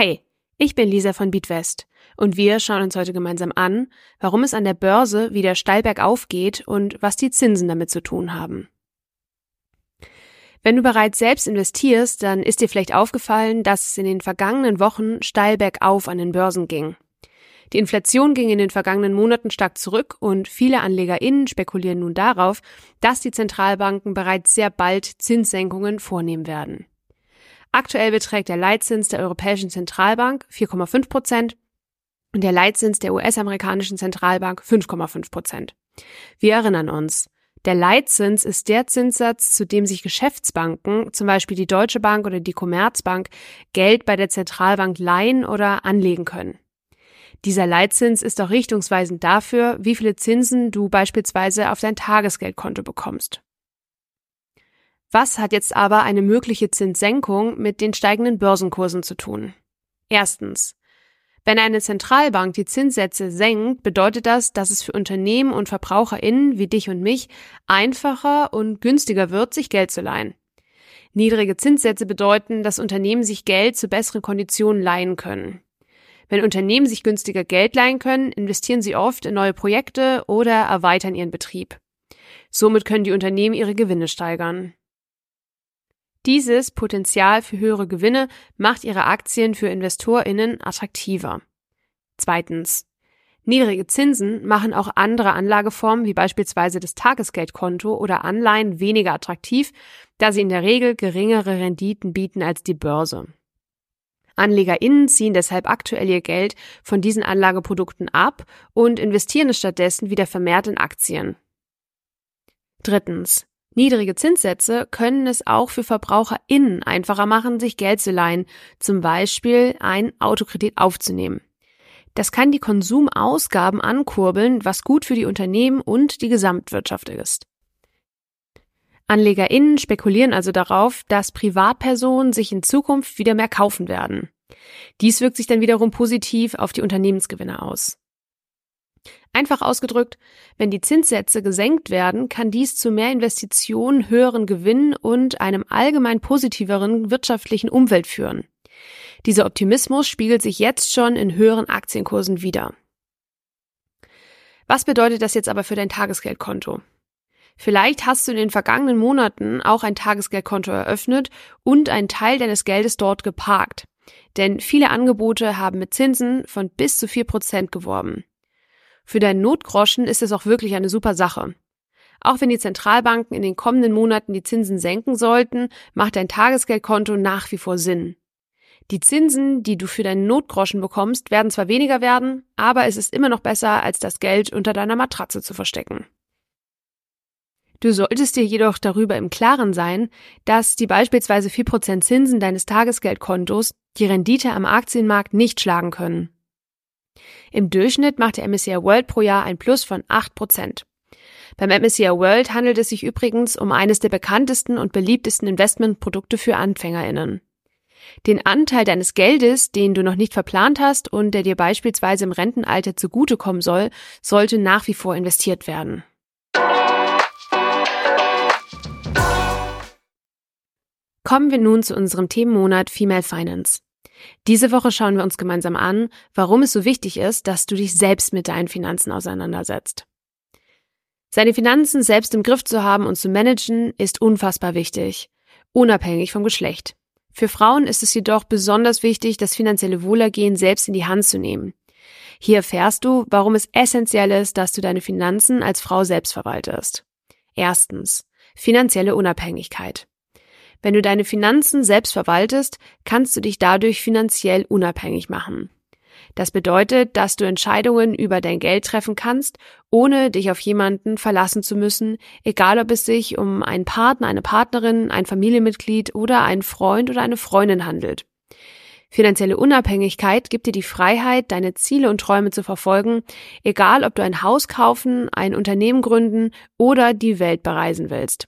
Hi, ich bin Lisa von Beatwest und wir schauen uns heute gemeinsam an, warum es an der Börse wieder steil bergauf geht und was die Zinsen damit zu tun haben. Wenn du bereits selbst investierst, dann ist dir vielleicht aufgefallen, dass es in den vergangenen Wochen steil bergauf an den Börsen ging. Die Inflation ging in den vergangenen Monaten stark zurück und viele AnlegerInnen spekulieren nun darauf, dass die Zentralbanken bereits sehr bald Zinssenkungen vornehmen werden. Aktuell beträgt der Leitzins der Europäischen Zentralbank 4,5 Prozent und der Leitzins der US-amerikanischen Zentralbank 5,5 Prozent. Wir erinnern uns, der Leitzins ist der Zinssatz, zu dem sich Geschäftsbanken, zum Beispiel die Deutsche Bank oder die Commerzbank, Geld bei der Zentralbank leihen oder anlegen können. Dieser Leitzins ist auch richtungsweisend dafür, wie viele Zinsen du beispielsweise auf dein Tagesgeldkonto bekommst. Was hat jetzt aber eine mögliche Zinssenkung mit den steigenden Börsenkursen zu tun? Erstens. Wenn eine Zentralbank die Zinssätze senkt, bedeutet das, dass es für Unternehmen und VerbraucherInnen wie dich und mich einfacher und günstiger wird, sich Geld zu leihen. Niedrige Zinssätze bedeuten, dass Unternehmen sich Geld zu besseren Konditionen leihen können. Wenn Unternehmen sich günstiger Geld leihen können, investieren sie oft in neue Projekte oder erweitern ihren Betrieb. Somit können die Unternehmen ihre Gewinne steigern. Dieses Potenzial für höhere Gewinne macht ihre Aktien für Investorinnen attraktiver. Zweitens. Niedrige Zinsen machen auch andere Anlageformen wie beispielsweise das Tagesgeldkonto oder Anleihen weniger attraktiv, da sie in der Regel geringere Renditen bieten als die Börse. AnlegerInnen ziehen deshalb aktuell ihr Geld von diesen Anlageprodukten ab und investieren es stattdessen wieder vermehrt in Aktien. Drittens. Niedrige Zinssätze können es auch für VerbraucherInnen einfacher machen, sich Geld zu leihen, zum Beispiel ein Autokredit aufzunehmen. Das kann die Konsumausgaben ankurbeln, was gut für die Unternehmen und die Gesamtwirtschaft ist. AnlegerInnen spekulieren also darauf, dass Privatpersonen sich in Zukunft wieder mehr kaufen werden. Dies wirkt sich dann wiederum positiv auf die Unternehmensgewinne aus. Einfach ausgedrückt, wenn die Zinssätze gesenkt werden, kann dies zu mehr Investitionen, höheren Gewinnen und einem allgemein positiveren wirtschaftlichen Umwelt führen. Dieser Optimismus spiegelt sich jetzt schon in höheren Aktienkursen wider. Was bedeutet das jetzt aber für dein Tagesgeldkonto? Vielleicht hast du in den vergangenen Monaten auch ein Tagesgeldkonto eröffnet und einen Teil deines Geldes dort geparkt. Denn viele Angebote haben mit Zinsen von bis zu vier Prozent geworben. Für deinen Notgroschen ist es auch wirklich eine super Sache. Auch wenn die Zentralbanken in den kommenden Monaten die Zinsen senken sollten, macht dein Tagesgeldkonto nach wie vor Sinn. Die Zinsen, die du für deinen Notgroschen bekommst, werden zwar weniger werden, aber es ist immer noch besser, als das Geld unter deiner Matratze zu verstecken. Du solltest dir jedoch darüber im Klaren sein, dass die beispielsweise 4% Zinsen deines Tagesgeldkontos die Rendite am Aktienmarkt nicht schlagen können. Im Durchschnitt macht der MSCI World pro Jahr ein Plus von 8%. Beim MSCI World handelt es sich übrigens um eines der bekanntesten und beliebtesten Investmentprodukte für AnfängerInnen. Den Anteil deines Geldes, den du noch nicht verplant hast und der dir beispielsweise im Rentenalter zugutekommen soll, sollte nach wie vor investiert werden. Kommen wir nun zu unserem Themenmonat Female Finance. Diese Woche schauen wir uns gemeinsam an, warum es so wichtig ist, dass du dich selbst mit deinen Finanzen auseinandersetzt. Seine Finanzen selbst im Griff zu haben und zu managen, ist unfassbar wichtig, unabhängig vom Geschlecht. Für Frauen ist es jedoch besonders wichtig, das finanzielle Wohlergehen selbst in die Hand zu nehmen. Hier erfährst du, warum es essentiell ist, dass du deine Finanzen als Frau selbst verwaltest. Erstens. Finanzielle Unabhängigkeit. Wenn du deine Finanzen selbst verwaltest, kannst du dich dadurch finanziell unabhängig machen. Das bedeutet, dass du Entscheidungen über dein Geld treffen kannst, ohne dich auf jemanden verlassen zu müssen, egal ob es sich um einen Partner, eine Partnerin, ein Familienmitglied oder einen Freund oder eine Freundin handelt. Finanzielle Unabhängigkeit gibt dir die Freiheit, deine Ziele und Träume zu verfolgen, egal ob du ein Haus kaufen, ein Unternehmen gründen oder die Welt bereisen willst.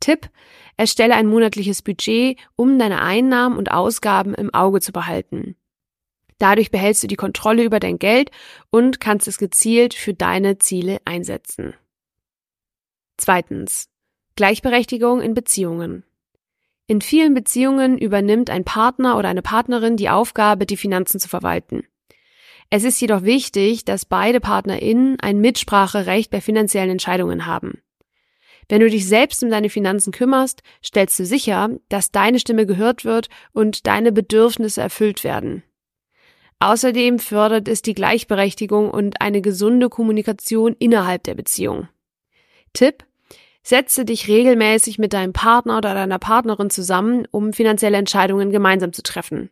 Tipp, erstelle ein monatliches Budget, um deine Einnahmen und Ausgaben im Auge zu behalten. Dadurch behältst du die Kontrolle über dein Geld und kannst es gezielt für deine Ziele einsetzen. Zweitens. Gleichberechtigung in Beziehungen. In vielen Beziehungen übernimmt ein Partner oder eine Partnerin die Aufgabe, die Finanzen zu verwalten. Es ist jedoch wichtig, dass beide PartnerInnen ein Mitspracherecht bei finanziellen Entscheidungen haben. Wenn du dich selbst um deine Finanzen kümmerst, stellst du sicher, dass deine Stimme gehört wird und deine Bedürfnisse erfüllt werden. Außerdem fördert es die Gleichberechtigung und eine gesunde Kommunikation innerhalb der Beziehung. Tipp Setze dich regelmäßig mit deinem Partner oder deiner Partnerin zusammen, um finanzielle Entscheidungen gemeinsam zu treffen.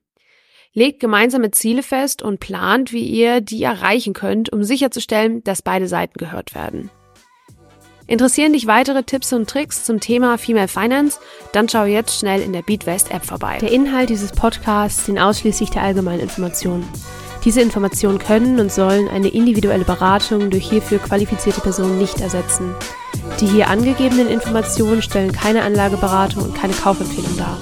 Legt gemeinsame Ziele fest und plant, wie ihr die erreichen könnt, um sicherzustellen, dass beide Seiten gehört werden. Interessieren dich weitere Tipps und Tricks zum Thema Female Finance? Dann schau jetzt schnell in der BeatWest App vorbei. Der Inhalt dieses Podcasts dient ausschließlich der allgemeinen Information. Diese Informationen können und sollen eine individuelle Beratung durch hierfür qualifizierte Personen nicht ersetzen. Die hier angegebenen Informationen stellen keine Anlageberatung und keine Kaufempfehlung dar.